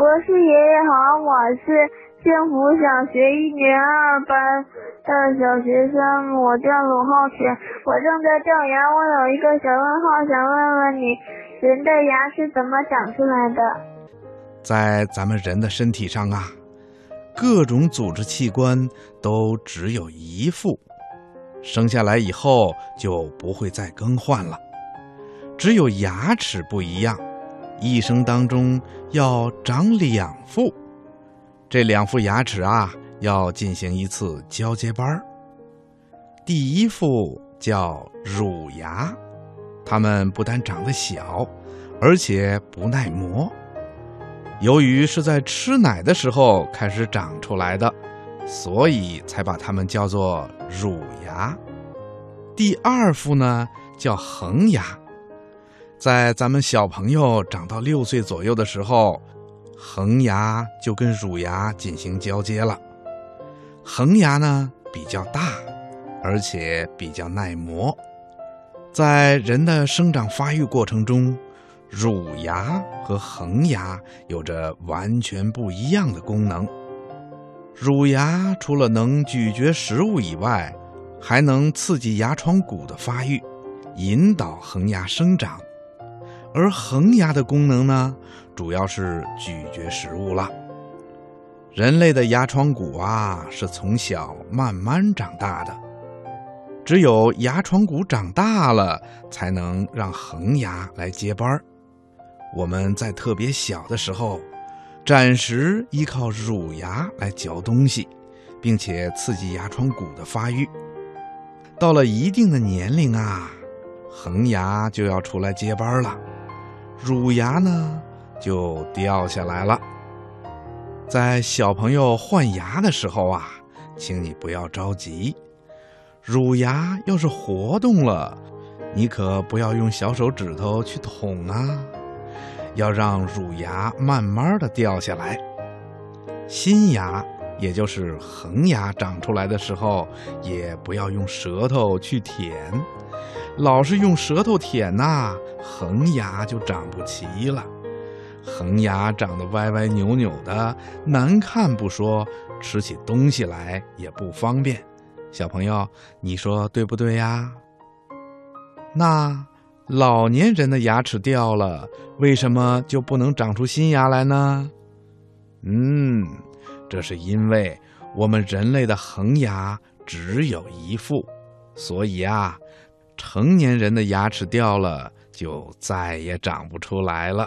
博士爷爷好，我是幸福小学一年二班的小学生，我叫鲁浩全，我正在掉牙，我有一个小问号，想问问你，人的牙是怎么长出来的？在咱们人的身体上啊，各种组织器官都只有一副，生下来以后就不会再更换了，只有牙齿不一样。一生当中要长两副，这两副牙齿啊，要进行一次交接班儿。第一副叫乳牙，它们不但长得小，而且不耐磨。由于是在吃奶的时候开始长出来的，所以才把它们叫做乳牙。第二副呢，叫恒牙。在咱们小朋友长到六岁左右的时候，恒牙就跟乳牙进行交接了。恒牙呢比较大，而且比较耐磨。在人的生长发育过程中，乳牙和恒牙有着完全不一样的功能。乳牙除了能咀嚼食物以外，还能刺激牙床骨的发育，引导恒牙生长。而恒牙的功能呢，主要是咀嚼食物了。人类的牙床骨啊，是从小慢慢长大的，只有牙床骨长大了，才能让恒牙来接班儿。我们在特别小的时候，暂时依靠乳牙来嚼东西，并且刺激牙床骨的发育。到了一定的年龄啊，恒牙就要出来接班了。乳牙呢，就掉下来了。在小朋友换牙的时候啊，请你不要着急。乳牙要是活动了，你可不要用小手指头去捅啊，要让乳牙慢慢的掉下来。新牙，也就是恒牙长出来的时候，也不要用舌头去舔。老是用舌头舔呐，恒牙就长不齐了。恒牙长得歪歪扭扭的，难看不说，吃起东西来也不方便。小朋友，你说对不对呀？那老年人的牙齿掉了，为什么就不能长出新牙来呢？嗯，这是因为我们人类的恒牙只有一副，所以啊。成年人的牙齿掉了，就再也长不出来了。